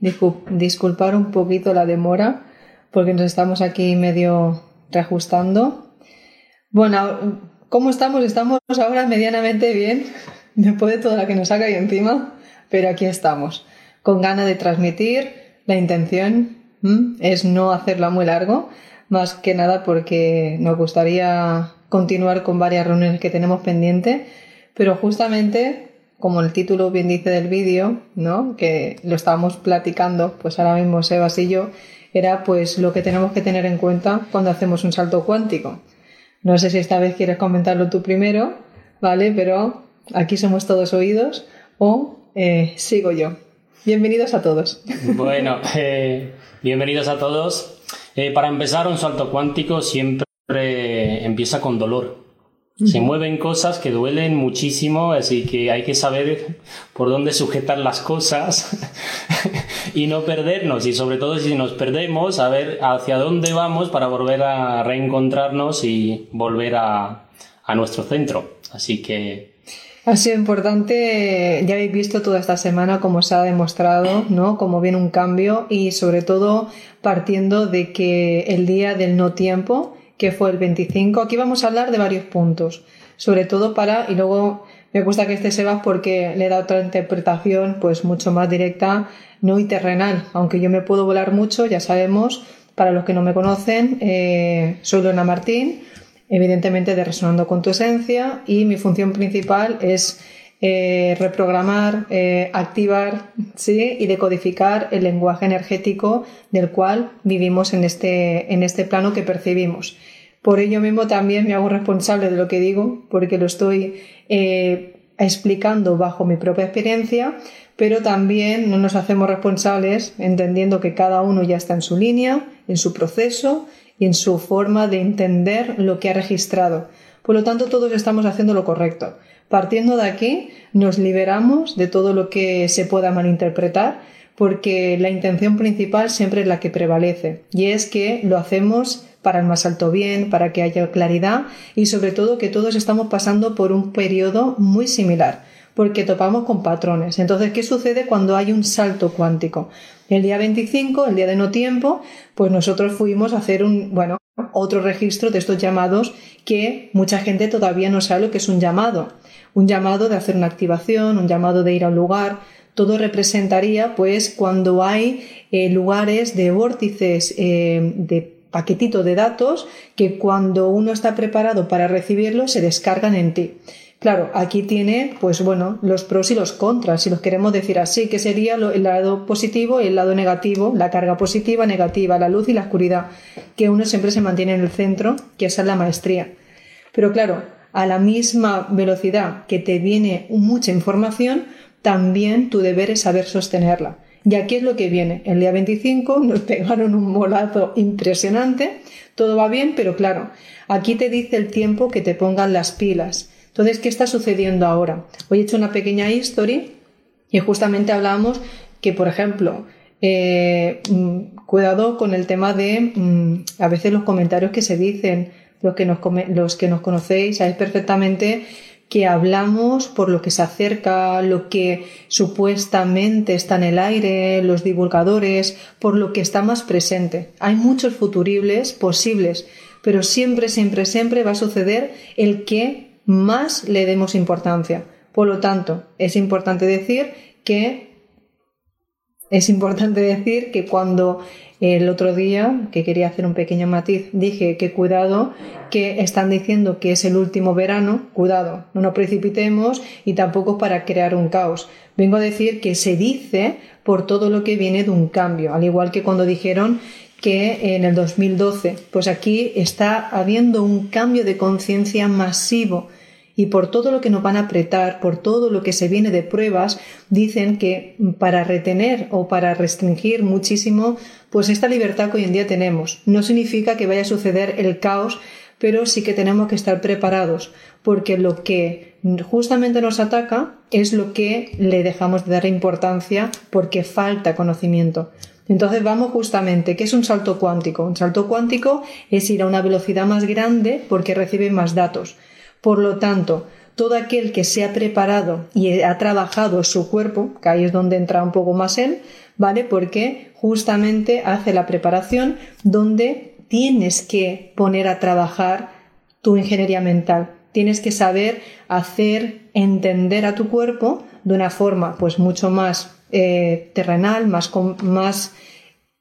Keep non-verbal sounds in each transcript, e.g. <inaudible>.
Disculpar un poquito la demora porque nos estamos aquí medio reajustando. Bueno, ¿cómo estamos? Estamos ahora medianamente bien <laughs> después de toda la que nos saca ahí encima, pero aquí estamos, con ganas de transmitir. La intención es no hacerla muy largo, más que nada porque nos gustaría continuar con varias reuniones que tenemos pendientes, pero justamente como el título bien dice del vídeo, ¿no? Que lo estábamos platicando, pues ahora mismo Sebas y yo, era pues lo que tenemos que tener en cuenta cuando hacemos un salto cuántico. No sé si esta vez quieres comentarlo tú primero, ¿vale? Pero aquí somos todos oídos o eh, sigo yo. Bienvenidos a todos. <laughs> Bueno, eh, bienvenidos a todos. Eh, para empezar, un salto cuántico siempre empieza con dolor. Se mueven cosas que duelen muchísimo, así que hay que saber por dónde sujetar las cosas <laughs> y no perdernos. Y sobre todo si nos perdemos, a ver hacia dónde vamos para volver a reencontrarnos y volver a, a nuestro centro. Así que ha sido importante, ya habéis visto toda esta semana cómo se ha demostrado, ¿no? Cómo viene un cambio y sobre todo partiendo de que el día del no tiempo que fue el 25. Aquí vamos a hablar de varios puntos, sobre todo para, y luego me gusta que este Sebas porque le da otra interpretación pues mucho más directa, no y terrenal, aunque yo me puedo volar mucho, ya sabemos, para los que no me conocen, eh, soy Lona Martín, evidentemente de Resonando con tu Esencia, y mi función principal es eh, reprogramar, eh, activar y decodificar el lenguaje energético del cual vivimos en este, en este plano que percibimos. Por ello mismo también me hago responsable de lo que digo, porque lo estoy eh, explicando bajo mi propia experiencia, pero también no nos hacemos responsables entendiendo que cada uno ya está en su línea, en su proceso y en su forma de entender lo que ha registrado. Por lo tanto, todos estamos haciendo lo correcto. Partiendo de aquí, nos liberamos de todo lo que se pueda malinterpretar, porque la intención principal siempre es la que prevalece, y es que lo hacemos para el más alto bien, para que haya claridad y sobre todo que todos estamos pasando por un periodo muy similar, porque topamos con patrones. Entonces, ¿qué sucede cuando hay un salto cuántico? El día 25, el día de no tiempo, pues nosotros fuimos a hacer un, bueno, otro registro de estos llamados que mucha gente todavía no sabe lo que es un llamado un llamado de hacer una activación, un llamado de ir a un lugar. Todo representaría, pues, cuando hay eh, lugares de vórtices eh, de paquetito de datos que cuando uno está preparado para recibirlo se descargan en ti. Claro, aquí tiene, pues bueno, los pros y los contras, si los queremos decir así, que sería el lado positivo y el lado negativo, la carga positiva, negativa, la luz y la oscuridad, que uno siempre se mantiene en el centro, que esa es la maestría. Pero claro, a la misma velocidad que te viene mucha información, también tu deber es saber sostenerla. Y aquí es lo que viene. El día 25 <laughs> nos pegaron un molazo impresionante, todo va bien, pero claro, aquí te dice el tiempo que te pongan las pilas. Entonces, ¿qué está sucediendo ahora? Hoy he hecho una pequeña history y justamente hablábamos que, por ejemplo, eh, mm, cuidado con el tema de mm, a veces los comentarios que se dicen, los que nos, los que nos conocéis sabéis perfectamente que hablamos por lo que se acerca, lo que supuestamente está en el aire, los divulgadores, por lo que está más presente. Hay muchos futuribles posibles, pero siempre, siempre, siempre va a suceder el que más le demos importancia. Por lo tanto, es importante decir que es importante decir que cuando el otro día, que quería hacer un pequeño matiz, dije que cuidado, que están diciendo que es el último verano, cuidado, no nos precipitemos y tampoco para crear un caos. Vengo a decir que se dice por todo lo que viene de un cambio, al igual que cuando dijeron que en el 2012, pues aquí está habiendo un cambio de conciencia masivo y por todo lo que nos van a apretar, por todo lo que se viene de pruebas, dicen que para retener o para restringir muchísimo, pues esta libertad que hoy en día tenemos. No significa que vaya a suceder el caos, pero sí que tenemos que estar preparados, porque lo que justamente nos ataca es lo que le dejamos de dar importancia porque falta conocimiento. Entonces vamos justamente, ¿qué es un salto cuántico? Un salto cuántico es ir a una velocidad más grande porque recibe más datos. Por lo tanto, todo aquel que se ha preparado y ha trabajado su cuerpo, que ahí es donde entra un poco más él, ¿vale? Porque justamente hace la preparación donde tienes que poner a trabajar tu ingeniería mental. Tienes que saber hacer entender a tu cuerpo de una forma pues mucho más eh, terrenal, más, más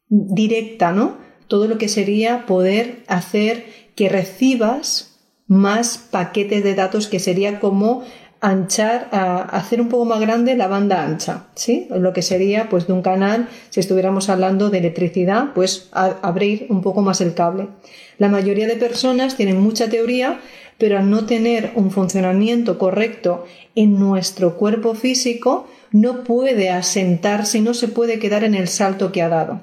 directa, ¿no? Todo lo que sería poder hacer que recibas más paquetes de datos que sería como anchar, a hacer un poco más grande la banda ancha, ¿sí? Lo que sería, pues, de un canal, si estuviéramos hablando de electricidad, pues abrir un poco más el cable. La mayoría de personas tienen mucha teoría, pero al no tener un funcionamiento correcto en nuestro cuerpo físico, no puede asentarse y no se puede quedar en el salto que ha dado.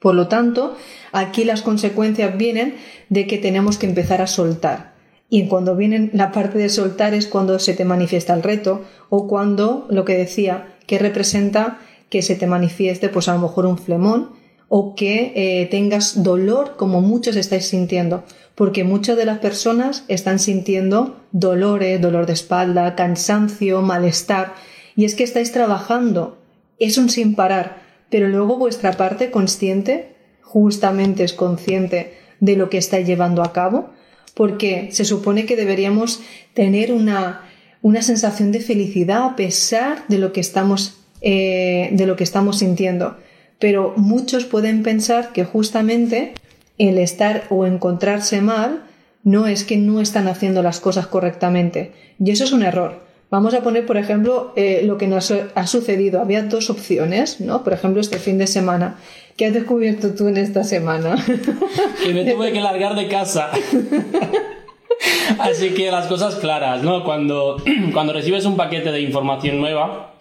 Por lo tanto, aquí las consecuencias vienen de que tenemos que empezar a soltar. Y cuando viene la parte de soltar es cuando se te manifiesta el reto o cuando, lo que decía, que representa que se te manifieste pues a lo mejor un flemón o que eh, tengas dolor como muchos estáis sintiendo, porque muchas de las personas están sintiendo dolores, dolor de espalda, cansancio, malestar, y es que estáis trabajando, es un sin parar, pero luego vuestra parte consciente justamente es consciente de lo que estáis llevando a cabo, porque se supone que deberíamos tener una, sensación de felicidad a pesar de lo que estamos, eh, de lo que estamos sintiendo. Pero muchos pueden pensar que justamente el estar o encontrarse mal no es que no están haciendo las cosas correctamente. Y eso es un error. Vamos a poner, por ejemplo, eh, lo que nos ha sucedido. Había dos opciones, ¿no? Por ejemplo, este fin de semana. ¿Qué has descubierto tú en esta semana? <laughs> que me tuve que largar de casa. <laughs> Así que las cosas claras, ¿no? Cuando, <clears throat> cuando recibes un paquete de información nueva,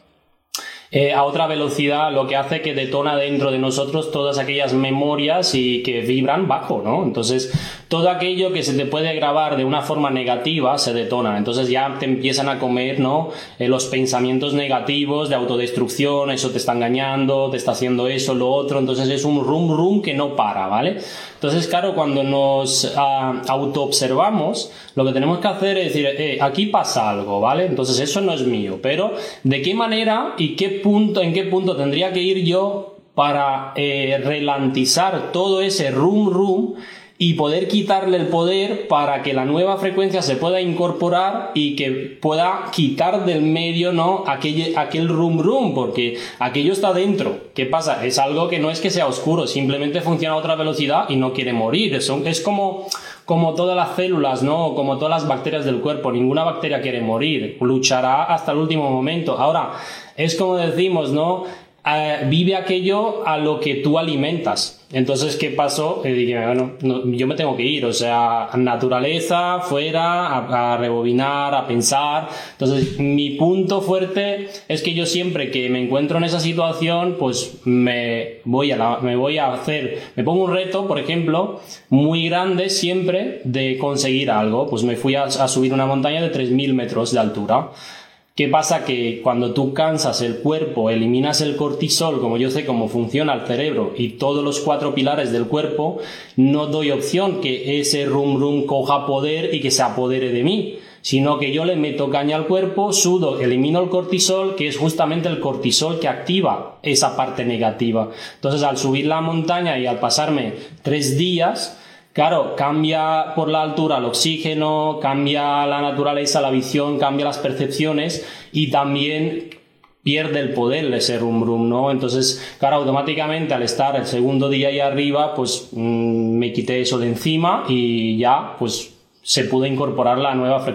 eh, a otra velocidad, lo que hace que detona dentro de nosotros todas aquellas memorias y que vibran bajo, ¿no? Entonces, todo aquello que se te puede grabar de una forma negativa se detona. Entonces ya te empiezan a comer, ¿no? Eh, los pensamientos negativos de autodestrucción, eso te está engañando, te está haciendo eso, lo otro. Entonces es un rum rum que no para, ¿vale? Entonces, claro, cuando nos uh, autoobservamos, lo que tenemos que hacer es decir, eh, aquí pasa algo, ¿vale? Entonces eso no es mío, pero ¿de qué manera y qué punto, en qué punto tendría que ir yo para eh, relantizar todo ese rum rum y poder quitarle el poder para que la nueva frecuencia se pueda incorporar y que pueda quitar del medio no aquel, aquel rum rum porque aquello está dentro. ¿qué pasa? es algo que no es que sea oscuro simplemente funciona a otra velocidad y no quiere morir. Es, es como como todas las células, ¿no? Como todas las bacterias del cuerpo, ninguna bacteria quiere morir, luchará hasta el último momento. Ahora, es como decimos, ¿no? Eh, vive aquello a lo que tú alimentas. Entonces, ¿qué pasó? Yo me tengo que ir, o sea, naturaleza, fuera, a, rebobinar, a pensar. Entonces, mi punto fuerte es que yo siempre que me encuentro en esa situación, pues me voy a, me voy a hacer, me pongo un reto, por ejemplo, muy grande siempre de conseguir algo. Pues me fui a, a subir una montaña de 3.000 metros de altura. ¿Qué pasa? Que cuando tú cansas el cuerpo, eliminas el cortisol, como yo sé cómo funciona el cerebro y todos los cuatro pilares del cuerpo, no doy opción que ese rum rum coja poder y que se apodere de mí, sino que yo le meto caña al cuerpo, sudo, elimino el cortisol, que es justamente el cortisol que activa esa parte negativa. Entonces, al subir la montaña y al pasarme tres días, Claro, cambia por la altura el oxígeno, cambia la naturaleza, la visión, cambia las percepciones y también pierde el poder ese rum rum, ¿no? Entonces, claro, automáticamente al estar el segundo día ahí arriba, pues mm, me quité eso de encima y ya, pues se pudo incorporar la nueva,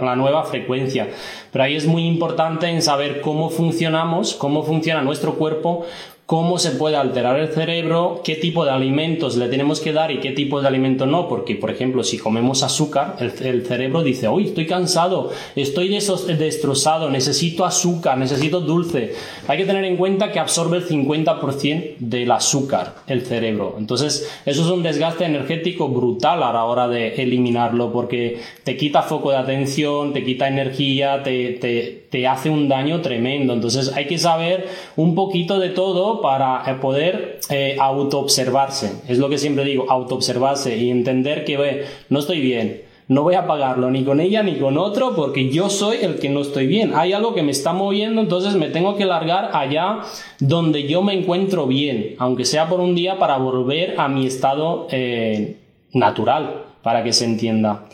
la nueva frecuencia. Pero ahí es muy importante en saber cómo funcionamos, cómo funciona nuestro cuerpo cómo se puede alterar el cerebro, qué tipo de alimentos le tenemos que dar y qué tipo de alimentos no, porque por ejemplo si comemos azúcar, el, cerebro dice, uy, estoy cansado, estoy destrozado, necesito azúcar, necesito dulce. Hay que tener en cuenta que absorbe el 50% del azúcar el cerebro. Entonces eso es un desgaste energético brutal a la hora de eliminarlo porque te quita foco de atención, te quita energía, te, te, te hace un daño tremendo. Entonces hay que saber un poquito de todo para eh, poder eh, autoobservarse. Es lo que siempre digo, autoobservarse y entender que no estoy bien. No voy a pagarlo ni con ella ni con otro porque yo soy el que no estoy bien. Hay algo que me está moviendo, entonces me tengo que largar allá donde yo me encuentro bien, aunque sea por un día para volver a mi estado eh, natural, para que se entienda.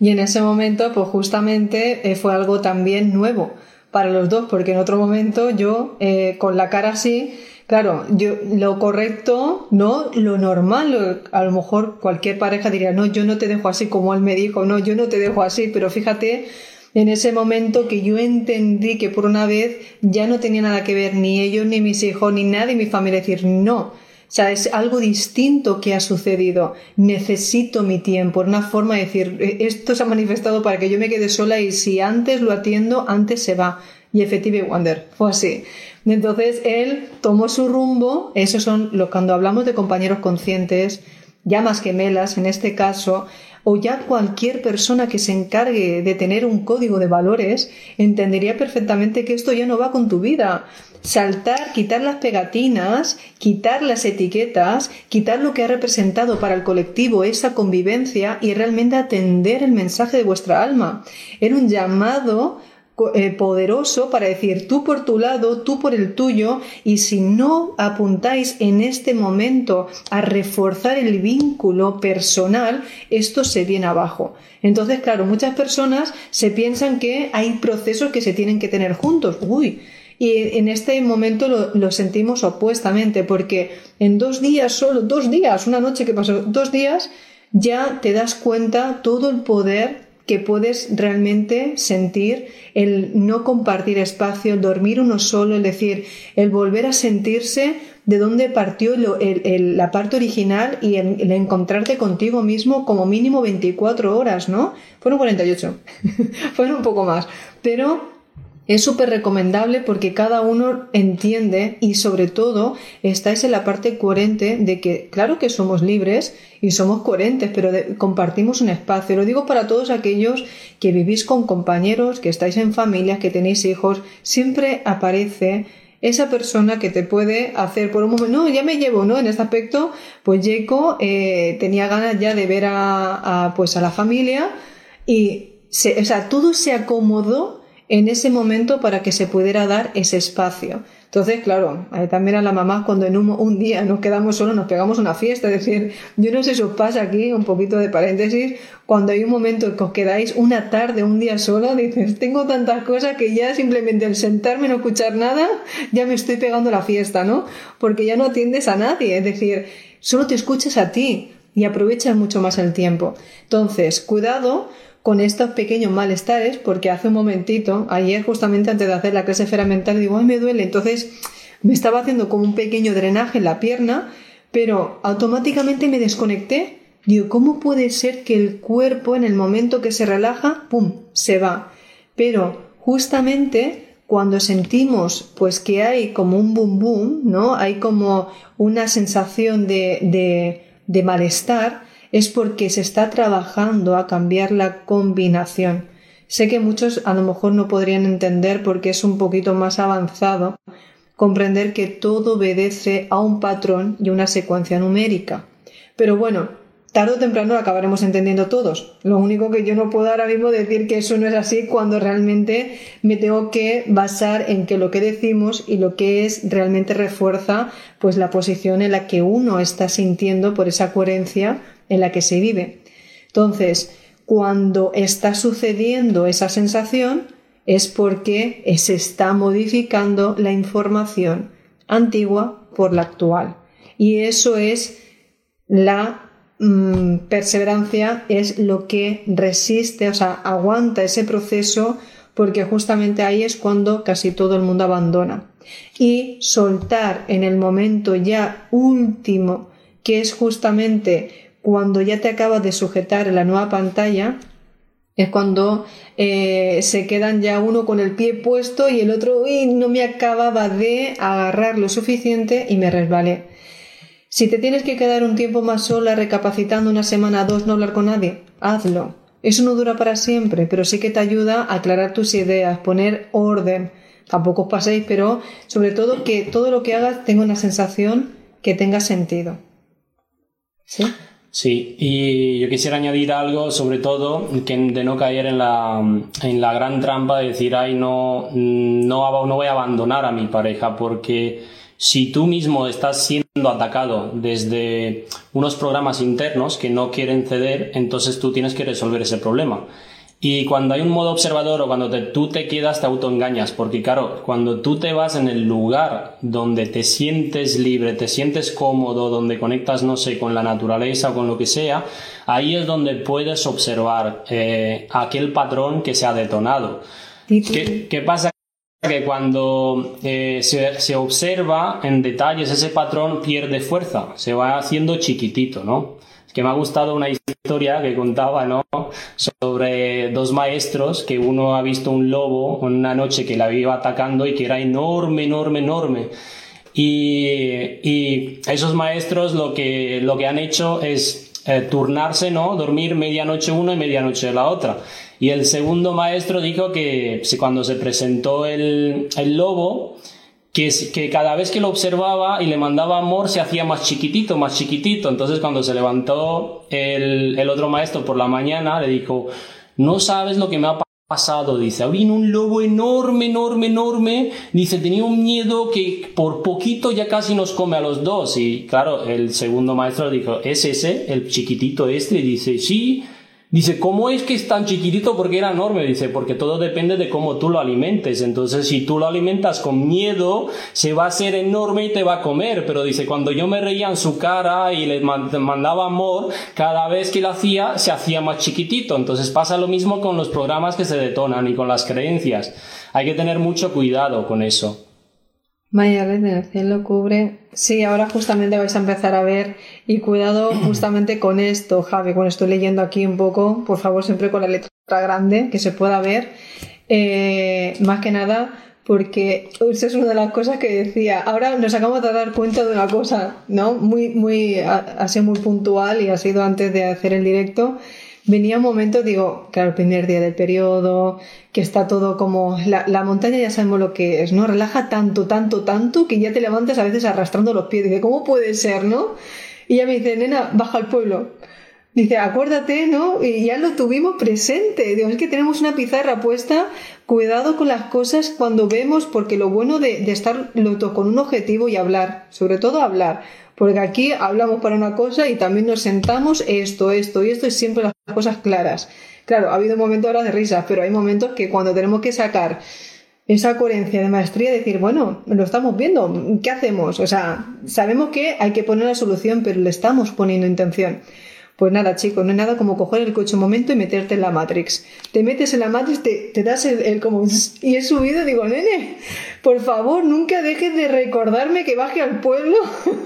Y en ese momento, pues justamente eh, fue algo también nuevo para los dos, porque en otro momento yo, con la cara así, Claro, yo lo correcto, no lo normal, a lo mejor cualquier pareja diría, no, yo no te dejo así como él me dijo, no, yo no te dejo así, pero fíjate en ese momento que yo entendí que por una vez ya no tenía nada que ver ni ellos, ni mis hijos, ni nadie, mi familia, decir, no, o sea, es algo distinto que ha sucedido. Necesito mi tiempo. Una forma de decir, e, esto se ha manifestado para que yo me quede sola y si antes lo atiendo, antes se va. Y efectivamente, Wonder fue así. Entonces él tomó su rumbo, eso son lo cuando hablamos de compañeros conscientes, llamas gemelas en este caso, o ya cualquier persona que se encargue de tener un código de valores, entendería perfectamente que esto ya no va con tu vida. Saltar, quitar las pegatinas, quitar las etiquetas, quitar lo que ha representado para el colectivo esa convivencia y realmente atender el mensaje de vuestra alma. Era un llamado eh, poderoso para decir tú por tu lado, tú por el tuyo, y si no apuntáis en este momento a reforzar el vínculo personal, esto se viene abajo. Entonces, claro, muchas personas se piensan que hay procesos que se tienen que tener juntos. Uy, y en este momento lo, lo, sentimos opuestamente, porque en dos días, solo dos días, una noche que pasó, dos días, ya te das cuenta todo el poder que puedes realmente sentir el no compartir espacio, el dormir uno solo, es decir, el volver a sentirse de dónde partió la parte original y el, encontrarte contigo mismo como mínimo 24 horas, ¿no? Fueron 48, <laughs> fueron un poco más, pero es súper recomendable porque cada uno entiende y sobre todo estáis en la parte coherente de que claro que somos libres y somos coherentes, pero compartimos un espacio. Lo digo para todos aquellos que vivís con compañeros, que estáis en familias, que tenéis hijos, siempre aparece esa persona que te puede hacer por un momento, no, ya me llevo, ¿no? En este aspecto, pues Jaco eh, tenía ganas ya de ver a, pues a la familia y se, o sea, todo se acomodó en ese momento para que se pudiera dar ese espacio. Entonces, claro, también a la mamá cuando en un, día nos quedamos solos nos pegamos una fiesta, es decir, yo no sé si os pasa aquí, un poquito de paréntesis, cuando hay un momento en que os quedáis una tarde, un día sola, dices, tengo tantas cosas que ya simplemente el sentarme no escuchar nada, ya me estoy pegando la fiesta, ¿no? Porque ya no atiendes a nadie, es decir, solo te escuchas a ti y aprovechas mucho más el tiempo. Entonces, cuidado con estos pequeños malestares, porque hace un momentito, ayer justamente antes de hacer la clase mental, digo, ay, me duele, entonces me estaba haciendo como un pequeño drenaje en la pierna, pero automáticamente me desconecté. Digo, ¿cómo puede ser que el cuerpo en el momento que se relaja, ¡pum!, se va? Pero justamente cuando sentimos pues que hay como un boom boom, ¿no? Hay como una sensación de, de malestar, es porque se está trabajando a cambiar la combinación. Sé que muchos a lo mejor no podrían entender porque es un poquito más avanzado comprender que todo obedece a un patrón y una secuencia numérica. Pero bueno, tarde o temprano lo acabaremos entendiendo todos. Lo único que yo no puedo ahora mismo decir que eso no es así cuando realmente me tengo que basar en que lo que decimos y lo que es realmente refuerza pues la posición en la que uno está sintiendo por esa coherencia en la que se vive. Entonces, cuando está sucediendo esa sensación es porque se está modificando la información antigua por la actual. Y eso es la mm, perseverancia, es lo que resiste, o sea, aguanta ese proceso porque justamente ahí es cuando casi todo el mundo abandona. Y soltar en el momento ya último, que es justamente cuando ya te acabas de sujetar la nueva pantalla, es cuando eh, se quedan ya uno con el pie puesto y el otro, uy, no me acababa de agarrar lo suficiente y me resbalé. Si te tienes que quedar un tiempo más sola recapacitando una semana o dos no hablar con nadie, hazlo. Eso no dura para siempre, pero sí que te ayuda a aclarar tus ideas, poner orden. Tampoco os paséis, pero sobre todo que todo lo que hagas tenga una sensación que tenga sentido. ¿Sí? Sí, y yo quisiera añadir algo, sobre todo, que de no caer en la, en la gran trampa de decir, ay, no, no, no voy a abandonar a mi pareja, porque si tú mismo estás siendo atacado desde unos programas internos que no quieren ceder, entonces tú tienes que resolver ese problema. Y cuando hay un modo observador o cuando tú te quedas, te autoengañas, porque claro, cuando tú te vas en el lugar donde te sientes libre, te sientes cómodo, donde conectas, no sé, con la naturaleza o con lo que sea, ahí es donde puedes observar eh, aquel patrón que se ha detonado. ¿Qué, qué pasa? que cuando eh, se, se, observa en detalles ese patrón pierde fuerza, se va haciendo chiquitito, ¿no? Que me ha gustado una historia que contaba, ¿no? Sobre dos maestros que uno ha visto un lobo una noche que la iba atacando y que era enorme, enorme, enorme. Y, y esos maestros lo que, lo que han hecho es eh, turnarse, ¿no? Dormir medianoche uno y medianoche la otra. Y el segundo maestro dijo que cuando se presentó el, el lobo, que, cada vez que lo observaba y le mandaba amor se hacía más chiquitito, más chiquitito. Entonces cuando se levantó el, el otro maestro por la mañana, le dijo, no sabes lo que me ha pasado, dice, vino un lobo enorme, enorme, enorme, dice, tenía un miedo que por poquito ya casi nos come a los dos. Y claro, el segundo maestro dijo, ¿es ese, el chiquitito este? Y dice, sí, Dice, ¿cómo es que es tan chiquitito? Porque era enorme. Dice, porque todo depende de cómo tú lo alimentes. Entonces, si tú lo alimentas con miedo, se va a hacer enorme y te va a comer. Pero dice, cuando yo me reía en su cara y le mandaba amor, cada vez que lo hacía, se hacía más chiquitito. Entonces pasa lo mismo con los programas que se detonan y con las creencias. Hay que tener mucho cuidado con eso. Maya red en el cielo cubre. Sí, ahora justamente vais a empezar a ver y cuidado <clears throat> justamente con esto, Javi, cuando estoy leyendo aquí un poco, por favor siempre con la letra grande que se pueda ver. Eh, más que nada porque eso es una de las cosas que decía. Ahora nos acabamos de dar cuenta de una cosa, ¿no? Muy, muy, ha sido muy puntual y ha sido antes de hacer el directo venía un momento, digo, claro, el primer día del periodo, que está todo como. La, montaña ya sabemos lo que es, ¿no? Relaja tanto, tanto, tanto que ya te levantas a veces arrastrando los pies. Dice, ¿cómo puede ser, no? Y ella me dice, nena, baja al pueblo. Dice, acuérdate, ¿no? Y ya lo tuvimos presente. Digo, es que tenemos una pizarra puesta. Cuidado con las cosas cuando vemos, porque lo bueno de, estar con un objetivo y hablar, sobre todo hablar porque aquí hablamos para una cosa y también nos sentamos esto, esto y esto y siempre las cosas claras. Claro, ha habido momentos ahora de risas, pero hay momentos que cuando tenemos que sacar esa coherencia de maestría, decir, bueno, lo estamos viendo, ¿qué hacemos? O sea, sabemos que hay que poner la solución, pero le estamos poniendo intención. Pues nada, chicos, no hay nada como coger el coche un momento y meterte en la Matrix. Te metes en la Matrix, te, das el, como... Y he subido, digo, nene, por favor, nunca dejes de recordarme que baje al pueblo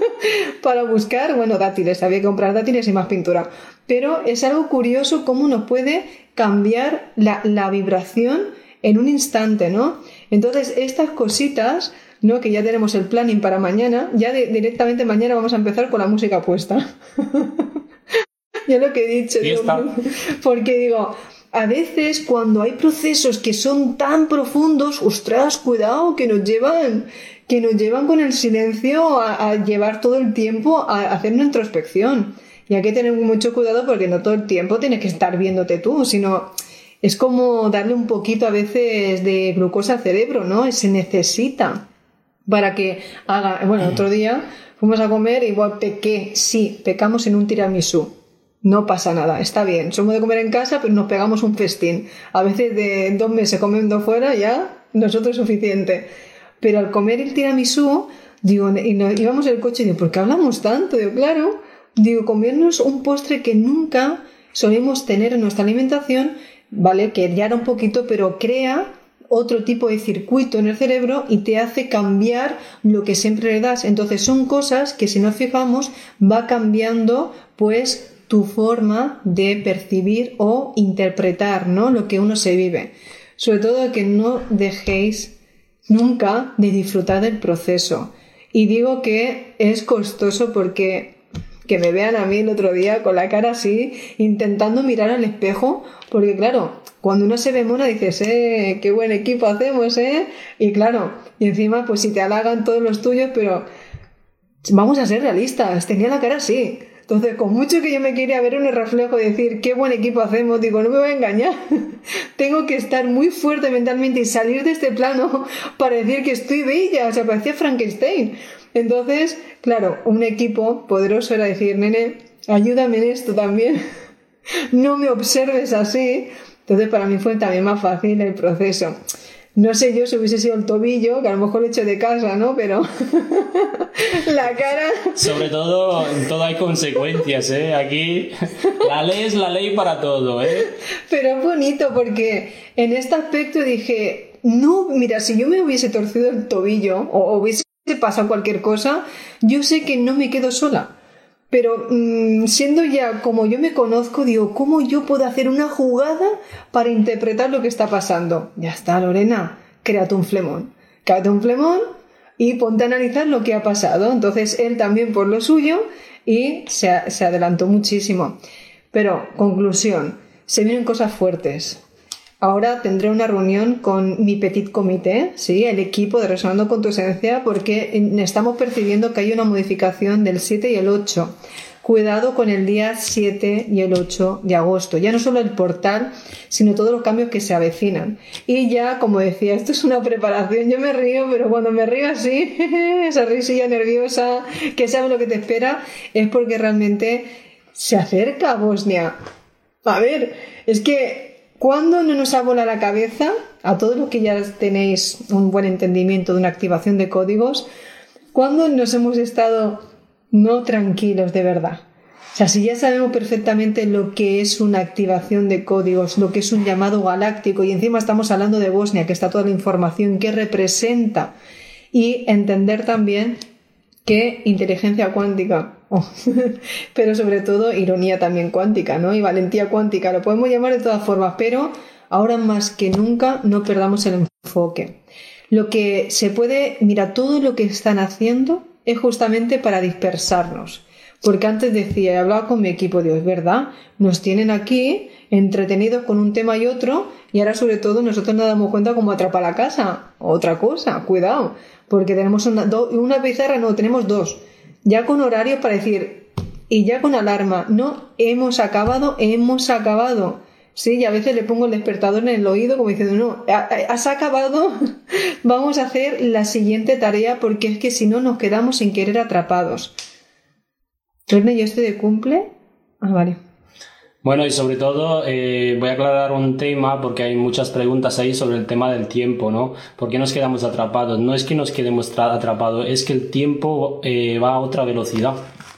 <laughs> para buscar, bueno, dátiles, había que comprar dátiles y más pintura. Pero es algo curioso cómo nos puede cambiar la vibración en un instante, ¿no? Entonces, estas cositas... ¿no? que ya tenemos el planning para mañana, ya directamente mañana vamos a empezar con la música puesta. <laughs> ya lo que he dicho. <laughs> porque digo, a veces cuando hay procesos que son tan profundos, ostras, cuidado, que nos llevan, que nos llevan con el silencio a, llevar todo el tiempo a, hacer una introspección. Y hay que tener mucho cuidado porque no todo el tiempo tienes que estar viéndote tú, sino es como darle un poquito a veces de glucosa al cerebro, ¿no? Se necesita para que haga. Bueno, otro día fuimos a comer, igual pequé, sí, pecamos en un tiramisú no pasa nada, está bien. Somos de comer en casa, pero nos pegamos un festín. A veces de dos meses comiendo fuera ya nosotros es suficiente. Pero al comer el tiramisú, digo, y nos íbamos en el coche y digo, ¿por qué hablamos tanto? Digo, claro, digo, comernos un postre que nunca solemos tener en nuestra alimentación, ¿vale? Que ya era un poquito, pero crea otro tipo de circuito en el cerebro y te hace cambiar lo que siempre le das. Entonces son cosas que si nos fijamos va cambiando pues tu forma de percibir o interpretar ¿no? lo que uno se vive. Sobre todo que no dejéis nunca de disfrutar del proceso. Y digo que es costoso porque que me vean a mí el otro día con la cara así, intentando mirar al espejo, porque claro, cuando uno se ve mona dices, eh, qué buen equipo hacemos, eh. Y claro, y encima pues si te halagan todos los tuyos, pero vamos a ser realistas, tenía la cara así. Entonces, con mucho que yo me quería ver en el reflejo y decir qué buen equipo hacemos, digo, no me voy a engañar. <laughs> Tengo que estar muy fuerte mentalmente y salir de este plano <laughs> para decir que estoy bella, o sea, parecía Frankenstein. Entonces, claro, un equipo poderoso era decir, nene, ayúdame en esto también. <laughs> no me observes así. Entonces, para mí fue también más fácil el proceso. No sé yo si hubiese sido el tobillo, que a lo mejor lo he hecho de casa, ¿no? Pero <laughs> la cara. Sobre todo, en todo hay consecuencias, ¿eh? Aquí la ley es la ley para todo, ¿eh? Pero es bonito porque en este aspecto dije, no, mira, si yo me hubiese torcido el tobillo o hubiese pasado cualquier cosa, yo sé que no me quedo sola. Pero mm, siendo ya como yo me conozco, digo, ¿cómo yo puedo hacer una jugada para interpretar lo que está pasando? Ya está, Lorena, créate un flemón. Créate un flemón y ponte a analizar lo que ha pasado. Entonces él también por lo suyo y se, se adelantó muchísimo. Pero, conclusión, se vienen cosas fuertes. Ahora tendré una reunión con mi petit comité, ¿sí? el equipo de Resonando con tu Esencia, porque estamos percibiendo que hay una modificación del 7 y el 8. Cuidado con el día 7 y el 8 de agosto. Ya no solo el portal, sino todos los cambios que se avecinan. Y ya, como decía, esto es una preparación. Yo me río, pero cuando me río así, <laughs> esa risilla nerviosa, que sabe lo que te espera, es porque realmente se acerca a Bosnia. A ver, es que ¿Cuándo no nos ha volado la cabeza, a todos los que ya tenéis un buen entendimiento de una activación de códigos, cuándo nos hemos estado no tranquilos de verdad? O sea, si ya sabemos perfectamente lo que es una activación de códigos, lo que es un llamado galáctico, y encima estamos hablando de Bosnia, que está toda la información que representa, y entender también que inteligencia cuántica <laughs> Pero sobre todo ironía también cuántica, ¿no? Y valentía cuántica, lo podemos llamar de todas formas, pero ahora más que nunca no perdamos el enfoque. Lo que se puede, mira, todo lo que están haciendo es justamente para dispersarnos. Porque antes decía, he hablado con mi equipo, Dios, ¿verdad? Nos tienen aquí entretenidos con un tema y otro, y ahora sobre todo nosotros nos damos cuenta cómo atrapa la casa. Otra cosa, cuidado, porque tenemos una, una pizarra, no, tenemos dos ya con horario para decir, y ya con alarma, no, hemos acabado, hemos acabado. Sí, y a veces le pongo el despertador en el oído como diciendo, no, has acabado, <laughs> vamos a hacer la siguiente tarea porque es que si no nos quedamos sin querer atrapados. René, ¿yo estoy de cumple? Ah, vale. Bueno, y sobre todo eh, voy a aclarar un tema porque hay muchas preguntas ahí sobre el tema del tiempo, ¿no? ¿Por qué nos quedamos atrapados? No es que nos quedemos atrapados, es que el tiempo eh, va a otra velocidad.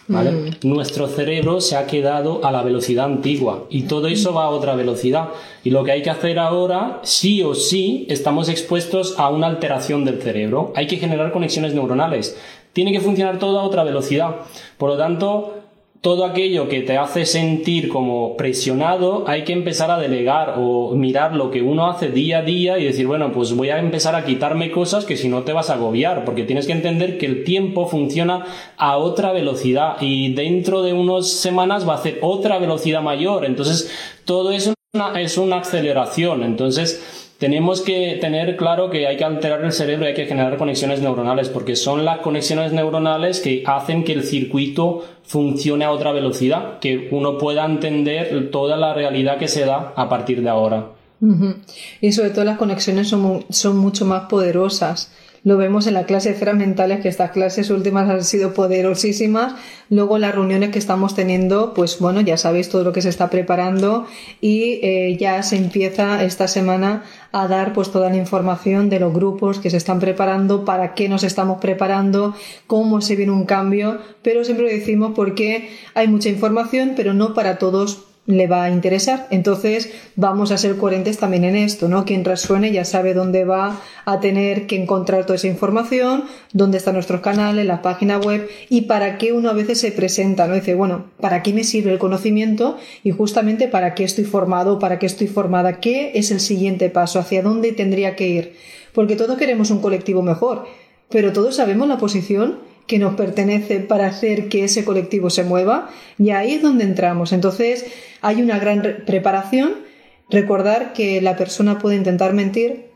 ¿Vale? Mm. Nuestro cerebro se ha quedado a la velocidad antigua y todo eso va a otra velocidad. Y lo que hay que hacer ahora, sí o sí, estamos expuestos a una alteración del cerebro. Hay que generar conexiones neuronales. Tiene que funcionar todo a otra velocidad. Por lo tanto, todo aquello que te hace sentir como presionado, hay que empezar a delegar o mirar lo que uno hace día a día y decir, bueno, pues voy a empezar a quitarme cosas que si no te vas a agobiar, porque tienes que entender que el tiempo funciona a otra velocidad y dentro de unas semanas va a hacer otra velocidad mayor. Entonces, todo eso es una aceleración. Entonces, tenemos que tener claro que hay que alterar el cerebro y hay que generar conexiones neuronales, porque son las conexiones neuronales que hacen que el circuito funcione a otra velocidad, que uno pueda entender toda la realidad que se da a partir de ahora. Y sobre todo las conexiones son, mucho más poderosas lo vemos en la clase de esferas mentales, que estas clases últimas han sido poderosísimas. Luego las reuniones que estamos teniendo, pues bueno, ya sabéis todo lo que se está preparando y eh, ya se empieza esta semana a dar pues toda la información de los grupos que se están preparando, para qué nos estamos preparando, cómo se viene un cambio, pero siempre lo decimos porque hay mucha información, pero no para todos le va a interesar. Entonces vamos a ser coherentes también en esto, ¿no? Quien resuene ya sabe dónde va a tener que encontrar toda esa información, dónde están nuestros canales, la página web y para qué uno a veces se presenta, ¿no? Dice, bueno, ¿para qué me sirve el conocimiento? Y justamente para qué estoy formado, para qué estoy formada, qué es el siguiente paso, hacia dónde tendría que ir. Porque todos queremos un colectivo mejor, pero todos sabemos la posición que nos pertenece para hacer que ese colectivo se mueva y ahí es donde entramos. Entonces hay una gran preparación. Recordar que la persona puede intentar mentir,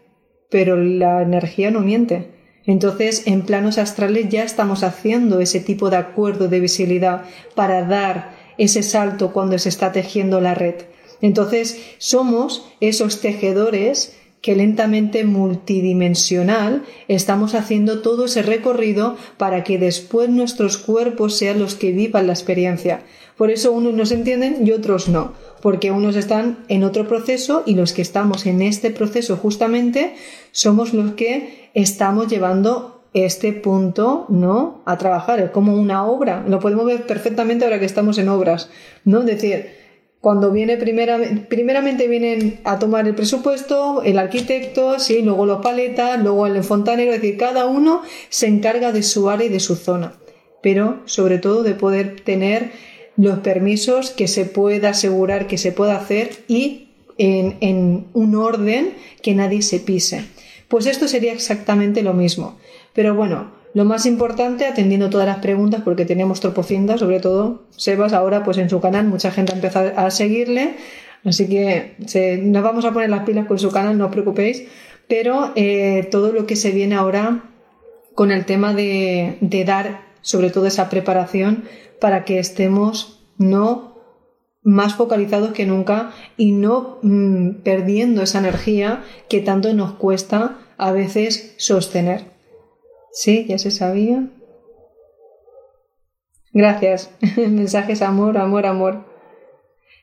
pero la energía no miente. Entonces, en planos astrales ya estamos haciendo ese tipo de acuerdo de visibilidad para dar ese salto cuando se está tejiendo la red. Entonces, somos esos tejedores que lentamente multidimensional estamos haciendo todo ese recorrido para que después nuestros cuerpos sean los que vivan la experiencia. Por eso unos nos entienden y otros no, porque unos están en otro proceso y los que estamos en este proceso justamente somos los que estamos llevando este punto, ¿no? A trabajar, es como una obra, lo podemos ver perfectamente ahora que estamos en obras, ¿no? Es decir, cuando viene primeramente vienen a tomar el presupuesto, el arquitecto, sí, luego los paletas, luego el fontanero, es decir, cada uno se encarga de su área y de su zona, pero sobre todo de poder tener los permisos que se pueda asegurar que se pueda hacer y en, en un orden que nadie se pise. Pues esto sería exactamente lo mismo. Pero bueno, lo más importante, atendiendo todas las preguntas, porque tenemos tropocientas, sobre todo Sebas, ahora pues en su canal mucha gente ha empezado a seguirle, así que nos vamos a poner las pilas con su canal, no os preocupéis, pero eh, todo lo que se viene ahora con el tema de, dar sobre todo esa preparación para que estemos no más focalizados que nunca y no mm, perdiendo esa energía que tanto nos cuesta a veces sostener. Sí, ya se sabía. Gracias. <laughs> Mensajes amor, amor, amor.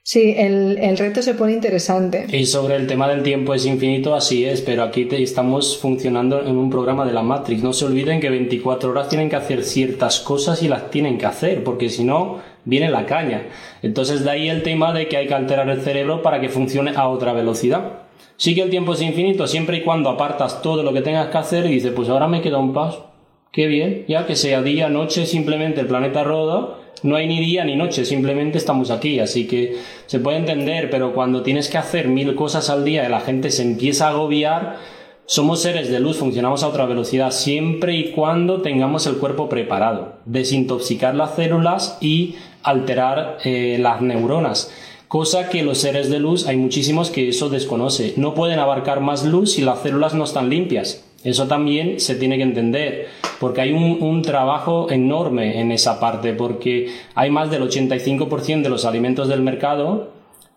Sí, el, reto se pone interesante. Y sobre el tema del tiempo es infinito, así es, pero aquí estamos funcionando en un programa de la Matrix. No se olviden que 24 horas tienen que hacer ciertas cosas y las tienen que hacer, porque si no, viene la caña. Entonces de ahí el tema de que hay que alterar el cerebro para que funcione a otra velocidad. Sí que el tiempo es infinito siempre y cuando apartas todo lo que tengas que hacer y dices, pues ahora me queda un paso. Qué bien, ya que sea día, noche, simplemente el planeta roda, no hay ni día ni noche, simplemente estamos aquí, así que se puede entender, pero cuando tienes que hacer mil cosas al día y la gente se empieza a agobiar, somos seres de luz, funcionamos a otra velocidad siempre y cuando tengamos el cuerpo preparado. Desintoxicar las células y alterar eh, las neuronas cosa que los seres de luz hay muchísimos que eso desconoce. No pueden abarcar más luz si las células no están limpias. Eso también se tiene que entender, porque hay un, trabajo enorme en esa parte, porque hay más del 85% de los alimentos del mercado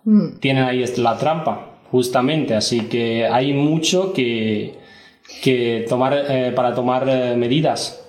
mm. tienen ahí la trampa, justamente. Así que hay mucho que, que tomar eh, para tomar eh, medidas.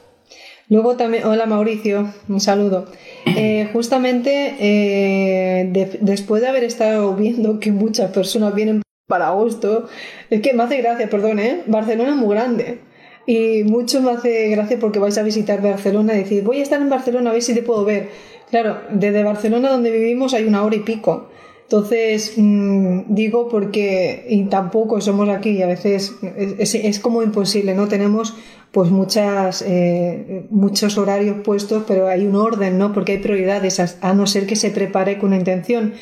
Luego también, hola Mauricio, un saludo. Eh, justamente eh, después de haber estado viendo que muchas personas vienen para agosto, es que me hace gracia, perdón, ¿eh? Barcelona es muy grande. Y mucho me hace gracia porque vais a visitar Barcelona y decir, voy a estar en Barcelona a ver si te puedo ver. Claro, desde Barcelona donde vivimos hay una hora y pico. Entonces, mm, digo porque, y tampoco somos aquí, y a veces es, es, como imposible, ¿no? Tenemos pues muchas, eh, muchos horarios puestos, pero hay un orden, ¿no? Porque hay prioridades, a, no ser que se prepare con una intención.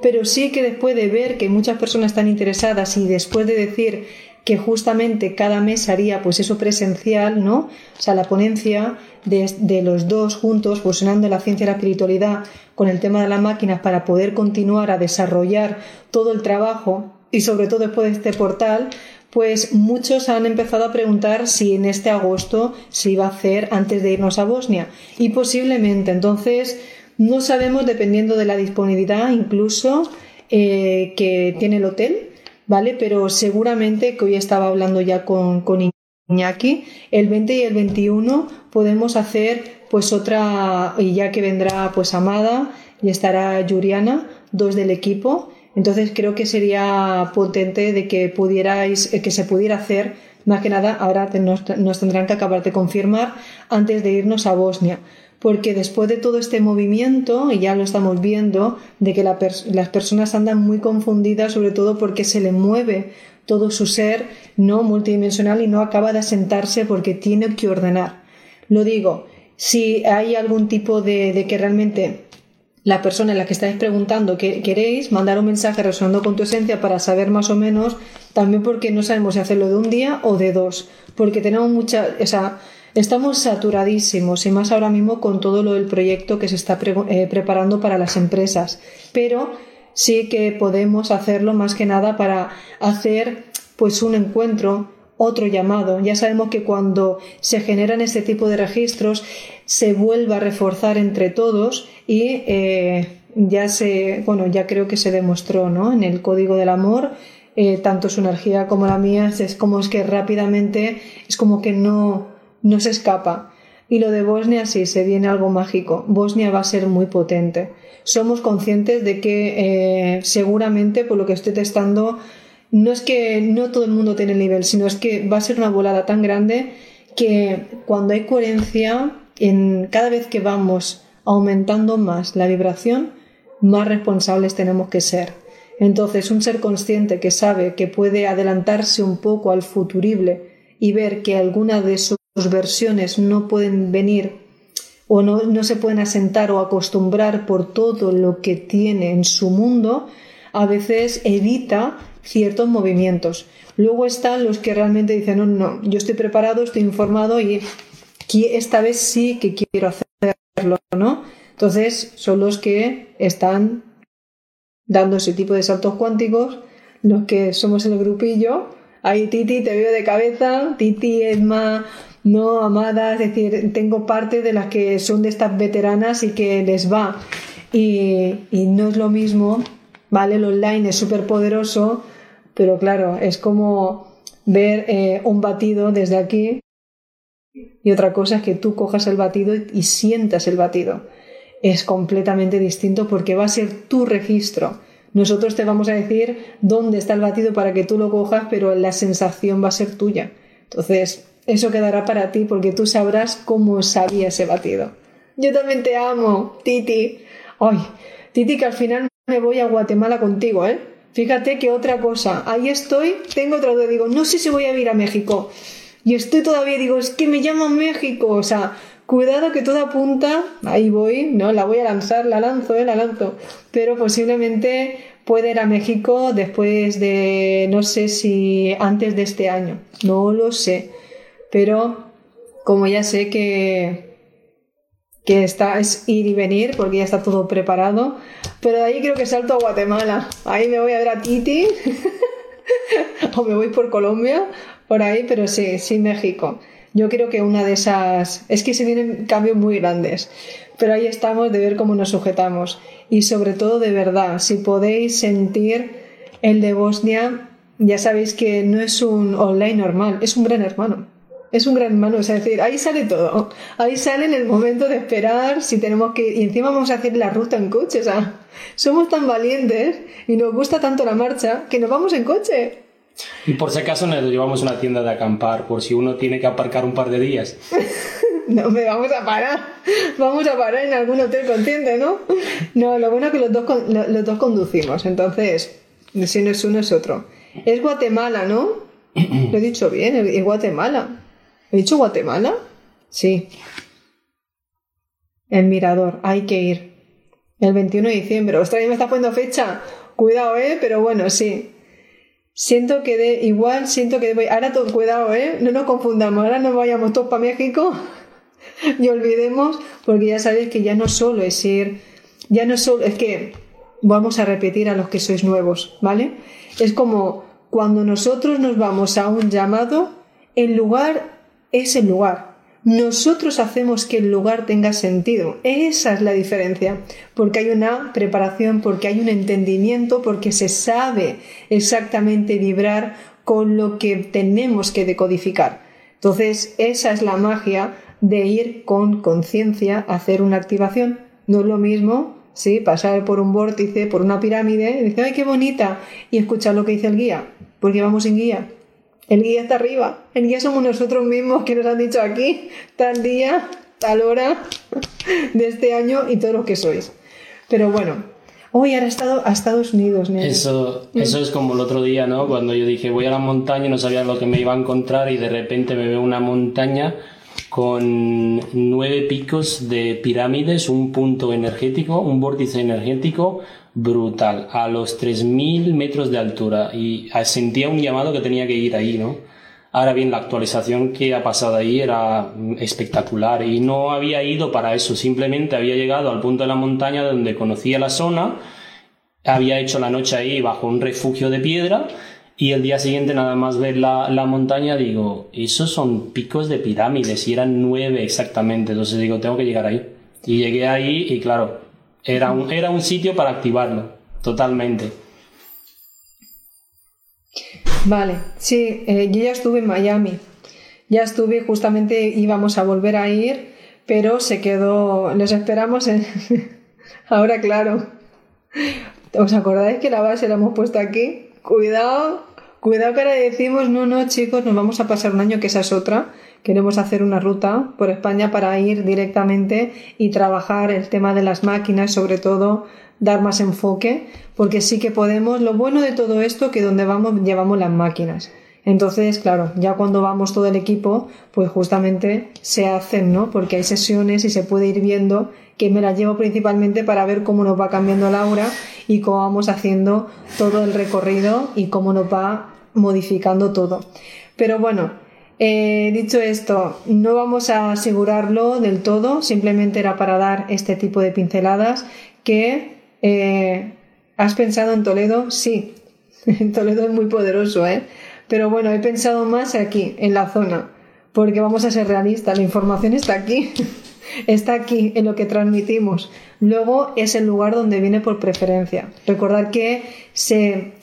Pero sí que después de ver que muchas personas están interesadas y después de decir que justamente cada mes haría pues eso presencial, ¿no? O sea, la ponencia de, de, los dos juntos, fusionando la ciencia y la espiritualidad con el tema de las máquinas para poder continuar a desarrollar todo el trabajo y sobre todo después de este portal, pues muchos han empezado a preguntar si en este agosto se iba a hacer antes de irnos a Bosnia y posiblemente entonces no sabemos dependiendo de la disponibilidad incluso eh, que tiene el hotel ¿vale? Pero seguramente que hoy estaba hablando ya con, con Iñaki, el 20 y el 21 podemos hacer pues otra, y ya que vendrá pues Amada y estará Yuriana, dos del equipo, entonces creo que sería potente de que pudierais, eh, que se pudiera hacer, más que nada ahora nos, tendrán que acabar de confirmar antes de irnos a Bosnia porque después de todo este movimiento, y ya lo estamos viendo, de que las personas andan muy confundidas, sobre todo porque se le mueve todo su ser no multidimensional y no acaba de asentarse porque tiene que ordenar. Lo digo, si hay algún tipo de que realmente la persona en la que estáis preguntando que queréis, mandar un mensaje resonando con tu esencia para saber más o menos, también porque no sabemos si hacerlo de un día o de dos, porque tenemos mucha, o sea, estamos saturadísimos y más ahora mismo con todo lo del proyecto que se está eh, preparando para las empresas, pero sí que podemos hacerlo más que nada para hacer pues un encuentro otro llamado. Ya sabemos que cuando se generan este tipo de registros se vuelve a reforzar entre todos y eh, ya se, bueno, ya creo que se demostró, ¿no? En el código del amor, eh, tanto su energía como la mía, es como es que rápidamente, es como que no, no se escapa. Y lo de Bosnia sí, se viene algo mágico. Bosnia va a ser muy potente. Somos conscientes de que eh, seguramente, por lo que estoy testando, no es que no todo el mundo tiene el nivel, sino es que va a ser una volada tan grande que cuando hay coherencia, en cada vez que vamos aumentando más la vibración, más responsables tenemos que ser. Entonces, un ser consciente que sabe que puede adelantarse un poco al futurible y ver que alguna de sus versiones no pueden venir o no, no se pueden asentar o acostumbrar por todo lo que tiene en su mundo, a veces evita ciertos movimientos. Luego están los que realmente dicen, no, no, yo estoy preparado, estoy informado y esta vez sí que quiero hacerlo, ¿no? Entonces son los que están dando ese tipo de saltos cuánticos, los que somos el grupillo. Ahí Titi, te veo de cabeza, Titi, Edma, no, Amada, es decir, tengo parte de las que son de estas veteranas y que les va. Y, no es lo mismo, ¿vale? El online es súper poderoso, pero claro, es como ver eh, un batido desde aquí y otra cosa es que tú cojas el batido y sientas el batido. Es completamente distinto porque va a ser tu registro. Nosotros te vamos a decir dónde está el batido para que tú lo cojas, pero la sensación va a ser tuya. Entonces, eso quedará para ti porque tú sabrás cómo sabía ese batido. Yo también te amo, Titi. Ay, Titi, que al final me voy a Guatemala contigo, ¿eh? Fíjate que otra cosa, ahí estoy, tengo otra duda, digo, no sé si voy a ir a México. Y estoy todavía, digo, es que me llama México, o sea, cuidado que todo apunta, ahí voy, no, la voy a lanzar, la lanzo, eh, la lanzo, pero posiblemente pueda ir a México después de, no sé si antes de este año, no lo sé, pero como ya sé que que está, es ir y venir porque ya está todo preparado. Pero de ahí creo que salto a Guatemala. Ahí me voy a ver a Titi. <laughs> o me voy por Colombia, por ahí, pero sí, sí México. Yo creo que una de esas... Es que se vienen cambios muy grandes. Pero ahí estamos de ver cómo nos sujetamos. Y sobre todo de verdad, si podéis sentir el de Bosnia, ya sabéis que no es un online normal, es un gran hermano es un gran hermano, es decir, ahí sale todo. Ahí sale en el momento de esperar, si tenemos que. Y encima vamos a hacer la ruta en coche, o sea, somos tan valientes y nos gusta tanto la marcha que nos vamos en coche. Y por si acaso nos llevamos una tienda de acampar, por si uno tiene que aparcar un par de días. <laughs> no me vamos a parar. Vamos a parar en algún hotel consciente, ¿no? No, lo bueno es que los dos, los dos conducimos, entonces, si no es uno es otro. Es Guatemala, ¿no? <clears throat> Lo he dicho bien, es Guatemala. ¿He dicho Guatemala? Sí. El mirador, hay que ir. El 21 de diciembre. Ostras, me está poniendo fecha. Cuidado, ¿eh? Pero bueno, sí. Siento que de, igual siento que de, ahora todo, cuidado, ¿eh? No nos confundamos, ahora no vayamos todos para México <laughs> y olvidemos, porque ya sabéis que ya no solo es ir, ya no solo, es que vamos a repetir a los que sois nuevos, ¿vale? Es como cuando nosotros nos vamos a un llamado, en lugar es el lugar. Nosotros hacemos que el lugar tenga sentido. Esa es la diferencia. Porque hay una preparación, porque hay un entendimiento, porque se sabe exactamente vibrar con lo que tenemos que decodificar. Entonces, esa es la magia de ir con conciencia a hacer una activación. No es lo mismo, sí, pasar por un vórtice, por una pirámide, y decir, ¡ay, qué bonita! Y escuchar lo que dice el guía, porque vamos sin guía. El guía está arriba. El guía somos nosotros mismos que nos han dicho aquí, tal día, tal hora de este año y todo lo que sois. Pero bueno, hoy ahora he estado a Estados Unidos, Eso, eso es como el otro día, ¿no? Cuando yo dije voy a la montaña, no sabía lo que me iba a encontrar y de repente me veo una montaña con nueve picos de pirámides, un punto energético, un vórtice energético brutal, a los 3.000 metros de altura. Y sentía un llamado que tenía que ir ahí, ¿no? Ahora bien, la actualización que ha pasado ahí era espectacular y no había ido para eso, simplemente había llegado al punto de la montaña donde conocía la zona, había hecho la noche ahí bajo un refugio de piedra y el día siguiente nada más ver la, la montaña digo, esos son picos de pirámides y eran nueve exactamente, entonces digo, tengo que llegar ahí. Y llegué ahí y claro, era un, era un sitio para activarlo, totalmente. Vale, sí, eh, yo ya estuve en Miami. Ya estuve, justamente íbamos a volver a ir, pero se quedó. Nos esperamos en. <laughs> Ahora, claro. ¿Os acordáis que la base la hemos puesto aquí? Cuidado, cuidado que ahora decimos, no, no, chicos, nos vamos a pasar un año, que esa es otra. Queremos hacer una ruta por España para ir directamente y trabajar el tema de las máquinas, sobre todo dar más enfoque, porque sí que podemos, lo bueno de todo esto que donde vamos llevamos las máquinas. Entonces, claro, ya cuando vamos todo el equipo, pues justamente se hacen, ¿no? Porque hay sesiones y se puede ir viendo que me las llevo principalmente para ver cómo nos va cambiando la y cómo vamos haciendo todo el recorrido y cómo nos va modificando todo. Pero bueno, eh, dicho esto, no vamos a asegurarlo del todo, simplemente era para dar este tipo de pinceladas eh, ¿Has pensado en Toledo? Sí. <laughs> Toledo es muy poderoso, ¿eh? Pero bueno, he pensado más aquí, en la zona, porque vamos a ser realistas, la información está aquí, <laughs> está aquí, en lo que transmitimos. Luego es el lugar donde viene por preferencia. Recordar que se,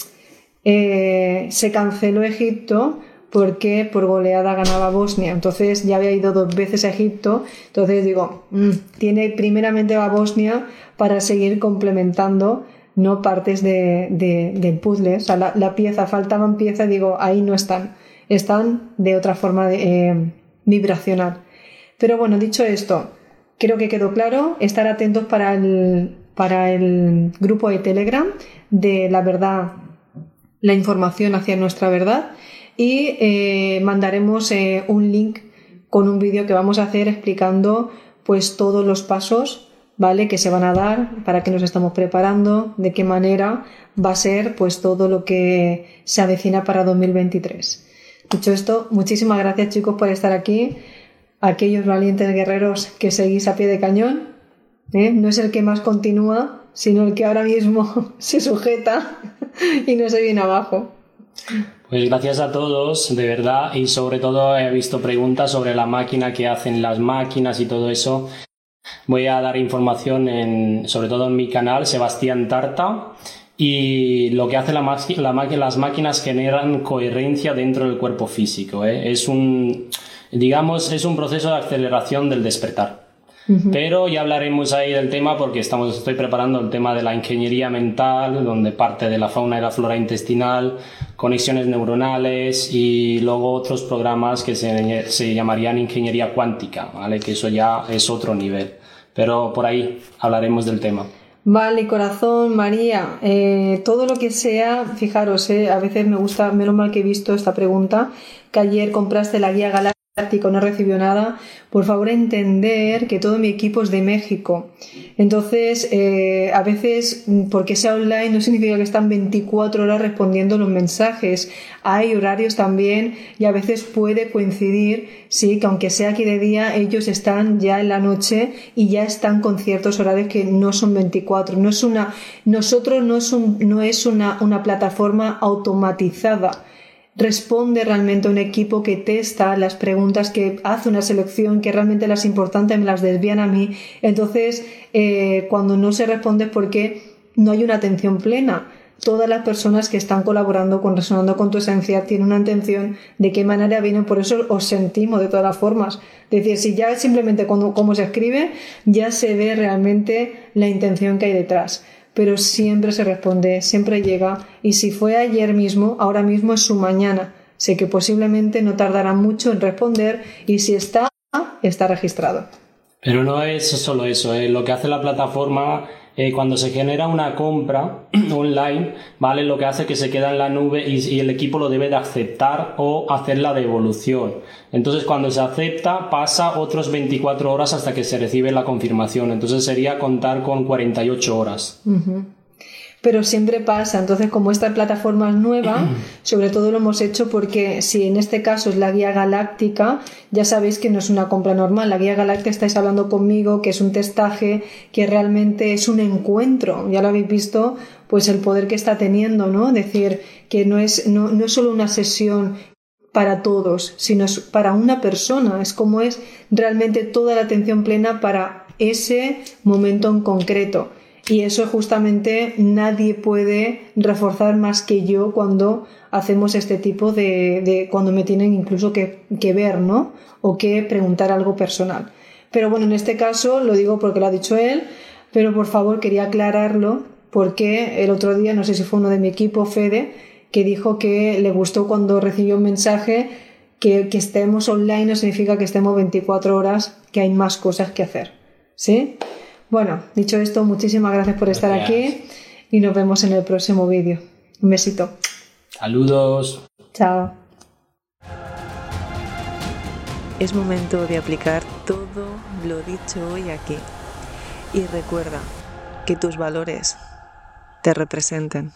eh, se canceló Egipto porque por goleada ganaba Bosnia. Entonces ya había ido dos veces a Egipto. Entonces digo, mm, tiene primeramente a Bosnia para seguir complementando no partes de, del puzzle. O sea, la, pieza, faltaban piezas, digo, ahí no están. Están de otra forma de, eh, vibracional. Pero bueno, dicho esto, creo que quedó claro. Estar atentos para el, para el grupo de Telegram de la verdad, la información hacia nuestra verdad y eh, mandaremos eh, un link con un vídeo que vamos a hacer explicando pues todos los pasos vale que se van a dar para que nos estamos preparando de qué manera va a ser pues todo lo que se avecina para 2023 dicho esto muchísimas gracias chicos por estar aquí. Aquellos valientes guerreros que seguís a pie de cañón ¿eh? no es el que más continúa sino el que ahora mismo <laughs> se sujeta y no se viene abajo pues gracias a todos, de verdad, y sobre todo he visto preguntas sobre la máquina que hacen las máquinas y todo eso. Voy a dar información en, sobre todo en mi canal, Sebastián Tarta, y lo que hace la, las máquinas generan coherencia dentro del cuerpo físico. ¿eh? Es un, digamos, es un proceso de aceleración del despertar. Pero ya hablaremos ahí del tema porque estamos, estoy preparando el tema de la ingeniería mental, donde parte de la fauna y la flora intestinal, conexiones neuronales y luego otros programas que se, se llamarían ingeniería cuántica, ¿vale? Que eso ya es otro nivel. Pero por ahí hablaremos del tema. Vale, corazón, María, eh, todo lo que sea, fijaros, eh, a veces me gusta, menos mal que he visto esta pregunta, que ayer compraste la guía galáctica no recibió nada, por favor entender que todo mi equipo es de México. Entonces, eh, a veces, porque sea online, no significa que están 24 horas respondiendo los mensajes. Hay horarios también y a veces puede coincidir, sí, que aunque sea aquí de día, ellos están ya en la noche y ya están con ciertos horarios que no son 24. No es una, nosotros no es, un, no es una, una plataforma automatizada responde realmente a un equipo que testa las preguntas, que hace una selección, que realmente las importantes me las desvían a mí. Entonces, eh, cuando no se responde es porque no hay una atención plena. Todas las personas que están colaborando con Resonando con tu Esencia tienen una atención de qué manera vienen, por eso os sentimos de todas las formas. Es decir, si ya simplemente cuando, cómo se escribe, ya se ve realmente la intención que hay detrás pero siempre se responde, siempre llega y si fue ayer mismo, ahora mismo es su mañana. Sé que posiblemente no tardará mucho en responder y si está, está registrado. Pero no es solo eso, eh. lo que hace la plataforma eh, cuando se genera una compra <clears throat> online, ¿vale? Lo que hace es que se queda en la nube y, el equipo lo debe de aceptar o hacer la devolución. Entonces, cuando se acepta, pasa otros 24 horas hasta que se recibe la confirmación. Entonces, sería contar con 48 horas pero siempre pasa. Entonces, como esta plataforma es nueva, sobre todo lo hemos hecho porque si en este caso es la guía galáctica, ya sabéis que no es una compra normal. La guía galáctica estáis hablando conmigo, que es un testaje, que realmente es un encuentro. Ya lo habéis visto, pues el poder que está teniendo, ¿no? Decir que no es, no, no es solo una sesión para todos, sino es para una persona. Es como es realmente toda la atención plena para ese momento en concreto. Y eso justamente nadie puede reforzar más que yo cuando hacemos este tipo de, cuando me tienen incluso que, que, ver, ¿no? O que preguntar algo personal. Pero bueno, en este caso lo digo porque lo ha dicho él, pero por favor quería aclararlo porque el otro día, no sé si fue uno de mi equipo, Fede, que dijo que le gustó cuando recibió un mensaje que, que estemos online no significa que estemos 24 horas, que hay más cosas que hacer. ¿Sí? Bueno, dicho esto, muchísimas gracias por estar aquí y nos vemos en el próximo vídeo. Un besito. Saludos. Chao. Es momento de aplicar todo lo dicho hoy aquí. Y recuerda que tus valores te representen.